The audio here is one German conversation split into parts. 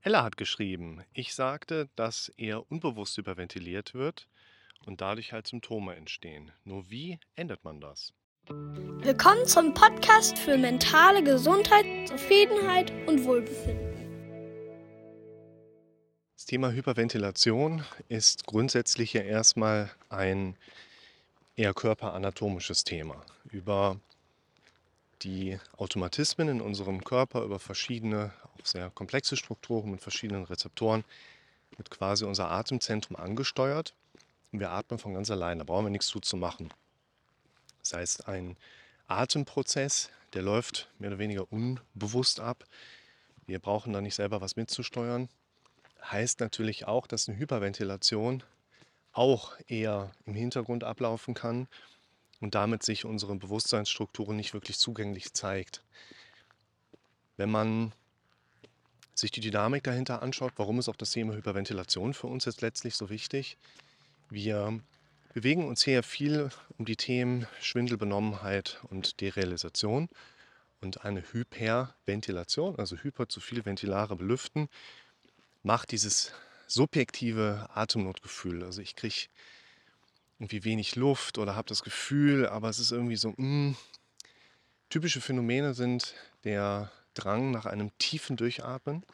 Ella hat geschrieben, ich sagte, dass er unbewusst hyperventiliert wird und dadurch halt Symptome entstehen. Nur wie ändert man das? Willkommen zum Podcast für mentale Gesundheit, Zufriedenheit und Wohlbefinden. Das Thema Hyperventilation ist grundsätzlich ja erstmal ein eher körperanatomisches Thema. Über die Automatismen in unserem Körper, über verschiedene, auch sehr komplexe Strukturen mit verschiedenen Rezeptoren, wird quasi unser Atemzentrum angesteuert. Und wir atmen von ganz allein, da brauchen wir nichts zu, zu machen. Das heißt, ein Atemprozess, der läuft mehr oder weniger unbewusst ab. Wir brauchen da nicht selber was mitzusteuern. Heißt natürlich auch, dass eine Hyperventilation auch eher im Hintergrund ablaufen kann und damit sich unsere Bewusstseinsstrukturen nicht wirklich zugänglich zeigt. Wenn man sich die Dynamik dahinter anschaut, warum ist auch das Thema Hyperventilation für uns jetzt letztlich so wichtig? Wir bewegen uns hier viel um die Themen Schwindel, Benommenheit und Derealisation. Und eine Hyperventilation, also hyper zu viel ventilare Belüften, macht dieses subjektive Atemnotgefühl. Also ich kriege irgendwie wenig Luft oder habe das Gefühl, aber es ist irgendwie so, mh. Hm. typische Phänomene sind der Drang nach einem tiefen Durchatmen,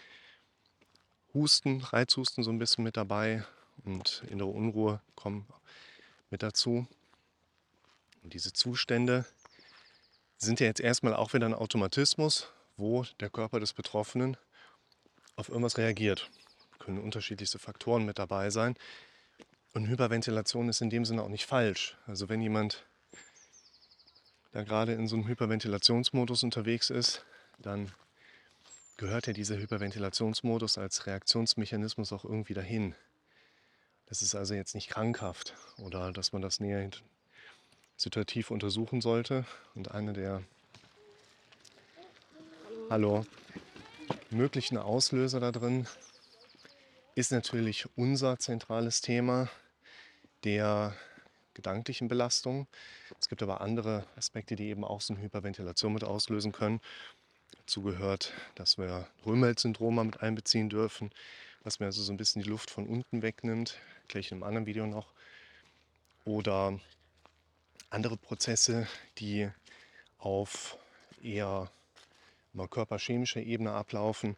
Husten, Reizhusten so ein bisschen mit dabei und innere Unruhe kommen mit dazu. Und diese Zustände sind ja jetzt erstmal auch wieder ein Automatismus, wo der Körper des Betroffenen auf irgendwas reagiert. Können unterschiedlichste Faktoren mit dabei sein. Und Hyperventilation ist in dem Sinne auch nicht falsch. Also wenn jemand da gerade in so einem Hyperventilationsmodus unterwegs ist, dann gehört ja dieser Hyperventilationsmodus als Reaktionsmechanismus auch irgendwie dahin. Das ist also jetzt nicht krankhaft oder dass man das näher situativ untersuchen sollte. Und eine der Hallo, möglichen Auslöser da drin ist natürlich unser zentrales Thema, der gedanklichen Belastung. Es gibt aber andere Aspekte, die eben auch so eine Hyperventilation mit auslösen können. Dazu gehört, dass wir Röhmelt-Syndrom mit einbeziehen dürfen, was mir also so ein bisschen die Luft von unten wegnimmt, gleich in einem anderen Video noch. Oder andere Prozesse, die auf eher körperchemischer Ebene ablaufen.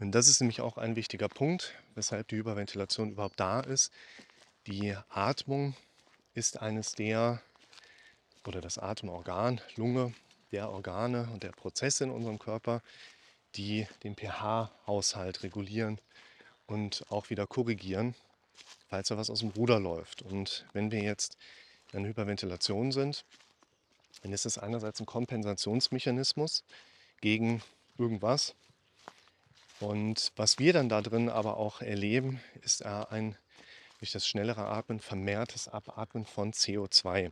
Und das ist nämlich auch ein wichtiger Punkt, weshalb die Hyperventilation überhaupt da ist, die Atmung ist eines der, oder das Atemorgan, Lunge, der Organe und der Prozesse in unserem Körper, die den pH-Haushalt regulieren und auch wieder korrigieren, falls da was aus dem Ruder läuft. Und wenn wir jetzt in Hyperventilation sind, dann ist es einerseits ein Kompensationsmechanismus gegen irgendwas. Und was wir dann da drin aber auch erleben, ist ein durch das schnellere Atmen vermehrtes Abatmen von CO2.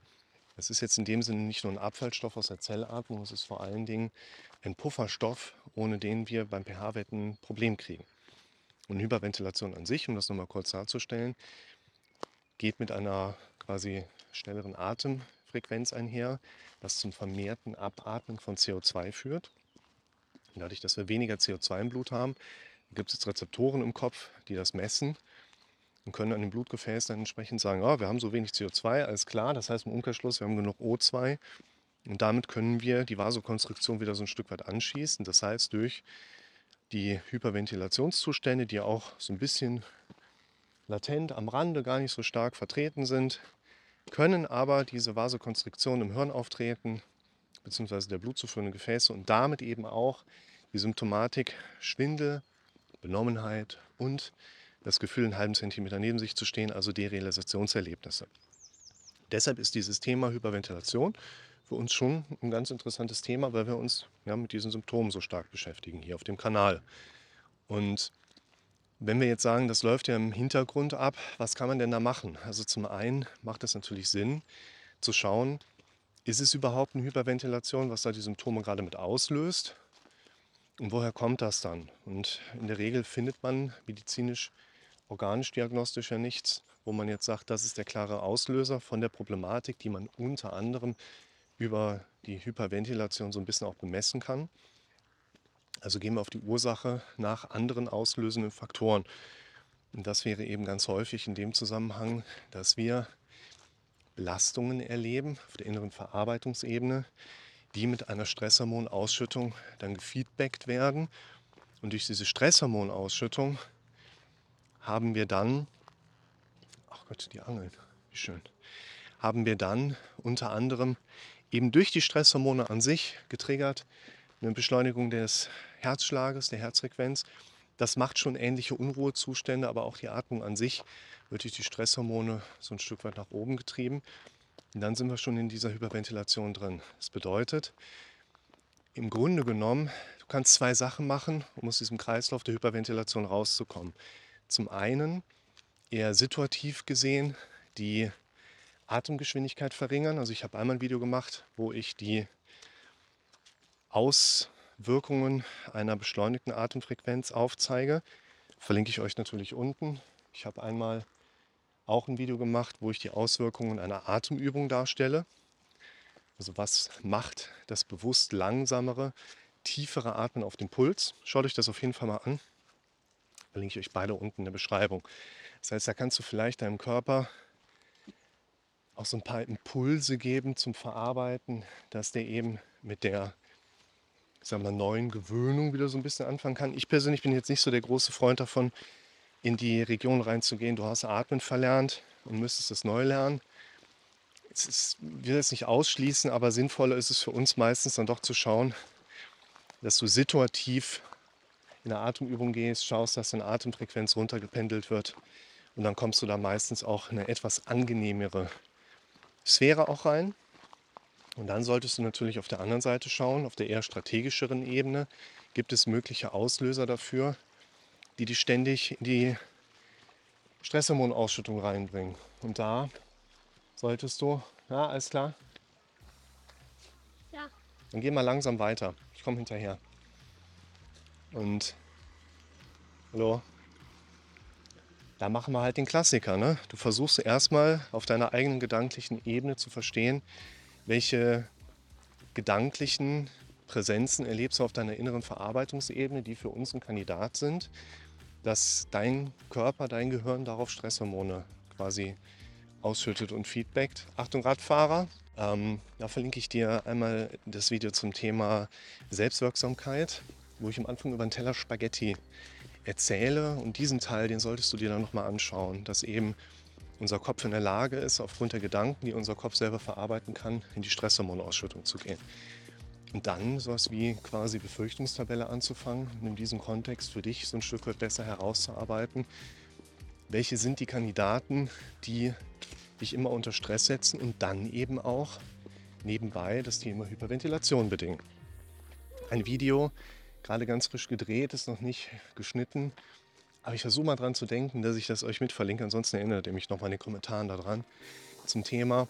Das ist jetzt in dem Sinne nicht nur ein Abfallstoff aus der Zellatmung, es ist vor allen Dingen ein Pufferstoff, ohne den wir beim pH-Wert ein Problem kriegen. Und Hyperventilation an sich, um das nochmal kurz darzustellen, geht mit einer quasi schnelleren Atemfrequenz einher, was zum vermehrten Abatmen von CO2 führt. Und dadurch, dass wir weniger CO2 im Blut haben, gibt es Rezeptoren im Kopf, die das messen und können an dem Blutgefäß dann entsprechend sagen, oh, wir haben so wenig CO2, alles klar. Das heißt im Umkehrschluss, wir haben genug O2 und damit können wir die Vasokonstriktion wieder so ein Stück weit anschießen. Das heißt, durch die Hyperventilationszustände, die auch so ein bisschen latent am Rande gar nicht so stark vertreten sind, können aber diese Vasokonstriktion im Hirn auftreten, beziehungsweise der blutzuführenden Gefäße und damit eben auch die Symptomatik Schwindel, Benommenheit und das Gefühl, einen halben Zentimeter neben sich zu stehen, also Derealisationserlebnisse. Deshalb ist dieses Thema Hyperventilation für uns schon ein ganz interessantes Thema, weil wir uns ja, mit diesen Symptomen so stark beschäftigen hier auf dem Kanal. Und wenn wir jetzt sagen, das läuft ja im Hintergrund ab, was kann man denn da machen? Also zum einen macht es natürlich Sinn zu schauen, ist es überhaupt eine Hyperventilation, was da die Symptome gerade mit auslöst? Und woher kommt das dann? Und in der Regel findet man medizinisch organisch-diagnostisch ja nichts, wo man jetzt sagt, das ist der klare Auslöser von der Problematik, die man unter anderem über die Hyperventilation so ein bisschen auch bemessen kann. Also gehen wir auf die Ursache nach anderen auslösenden Faktoren. Und das wäre eben ganz häufig in dem Zusammenhang, dass wir Belastungen erleben auf der inneren Verarbeitungsebene, die mit einer Stresshormonausschüttung dann gefeedbackt werden. Und durch diese Stresshormonausschüttung haben wir dann, ach Gott, die Angeln, wie schön, haben wir dann unter anderem eben durch die Stresshormone an sich getriggert eine Beschleunigung des Herzschlages, der Herzfrequenz. Das macht schon ähnliche Unruhezustände, aber auch die Atmung an sich wird durch die Stresshormone so ein Stück weit nach oben getrieben. Und dann sind wir schon in dieser Hyperventilation drin. Das bedeutet, im Grunde genommen, du kannst zwei Sachen machen, um aus diesem Kreislauf der Hyperventilation rauszukommen. Zum einen eher situativ gesehen die Atemgeschwindigkeit verringern. Also ich habe einmal ein Video gemacht, wo ich die Auswirkungen einer beschleunigten Atemfrequenz aufzeige. Verlinke ich euch natürlich unten. Ich habe einmal auch ein Video gemacht, wo ich die Auswirkungen einer Atemübung darstelle. Also was macht das bewusst langsamere, tiefere Atmen auf den Puls? Schaut euch das auf jeden Fall mal an. Verlinke ich euch beide unten in der Beschreibung. Das heißt, da kannst du vielleicht deinem Körper auch so ein paar Impulse geben zum Verarbeiten, dass der eben mit der sagen wir, neuen Gewöhnung wieder so ein bisschen anfangen kann. Ich persönlich bin jetzt nicht so der große Freund davon, in die Region reinzugehen. Du hast Atmen verlernt und müsstest es neu lernen. Es ist, ich will es nicht ausschließen, aber sinnvoller ist es für uns meistens dann doch zu schauen, dass du situativ in eine Atemübung gehst, schaust, dass deine Atemfrequenz runtergependelt wird und dann kommst du da meistens auch in eine etwas angenehmere Sphäre auch rein. Und dann solltest du natürlich auf der anderen Seite schauen, auf der eher strategischeren Ebene, gibt es mögliche Auslöser dafür, die dich ständig in die Stresshormonausschüttung reinbringen. Und da solltest du, ja, alles klar? Ja. Dann geh mal langsam weiter. Ich komme hinterher. Und hallo, da machen wir halt den Klassiker. Ne? Du versuchst erstmal auf deiner eigenen gedanklichen Ebene zu verstehen, welche gedanklichen Präsenzen erlebst du auf deiner inneren Verarbeitungsebene, die für uns ein Kandidat sind, dass dein Körper, dein Gehirn darauf Stresshormone quasi ausschüttet und feedbackt. Achtung Radfahrer, ähm, da verlinke ich dir einmal das Video zum Thema Selbstwirksamkeit, wo ich am Anfang über einen Teller Spaghetti erzähle. Und diesen Teil, den solltest du dir dann nochmal anschauen, dass eben unser Kopf in der Lage ist, aufgrund der Gedanken, die unser Kopf selber verarbeiten kann, in die Stresshormonausschüttung zu gehen. Und dann sowas wie quasi Befürchtungstabelle anzufangen und in diesem Kontext für dich so ein Stück weit besser herauszuarbeiten, welche sind die Kandidaten, die dich immer unter Stress setzen und dann eben auch nebenbei das Thema Hyperventilation bedingen. Ein Video, gerade ganz frisch gedreht, ist noch nicht geschnitten. Aber ich versuche mal dran zu denken, dass ich das euch mit verlinke. Ansonsten erinnert ihr mich nochmal in den Kommentaren daran. Zum Thema,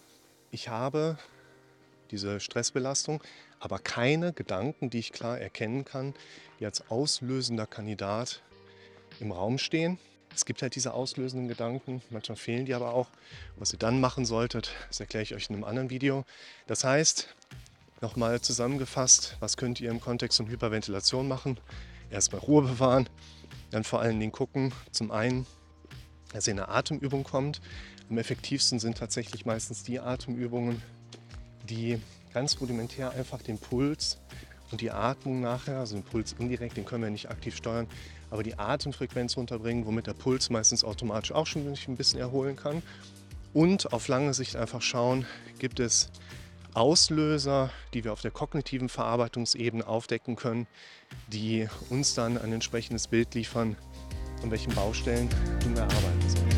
ich habe diese Stressbelastung, aber keine Gedanken, die ich klar erkennen kann, die als auslösender Kandidat im Raum stehen. Es gibt halt diese auslösenden Gedanken, manchmal fehlen die aber auch. Was ihr dann machen solltet, das erkläre ich euch in einem anderen Video. Das heißt, Nochmal zusammengefasst, was könnt ihr im Kontext von Hyperventilation machen? Erstmal Ruhe bewahren, dann vor allen Dingen gucken, zum einen, dass ihr in eine Atemübung kommt. Am effektivsten sind tatsächlich meistens die Atemübungen, die ganz rudimentär einfach den Puls und die Atmung nachher, also den Puls indirekt, den können wir nicht aktiv steuern, aber die Atemfrequenz runterbringen, womit der Puls meistens automatisch auch schon ein bisschen erholen kann. Und auf lange Sicht einfach schauen, gibt es Auslöser, die wir auf der kognitiven Verarbeitungsebene aufdecken können, die uns dann ein entsprechendes Bild liefern, an welchen Baustellen wir arbeiten sollen.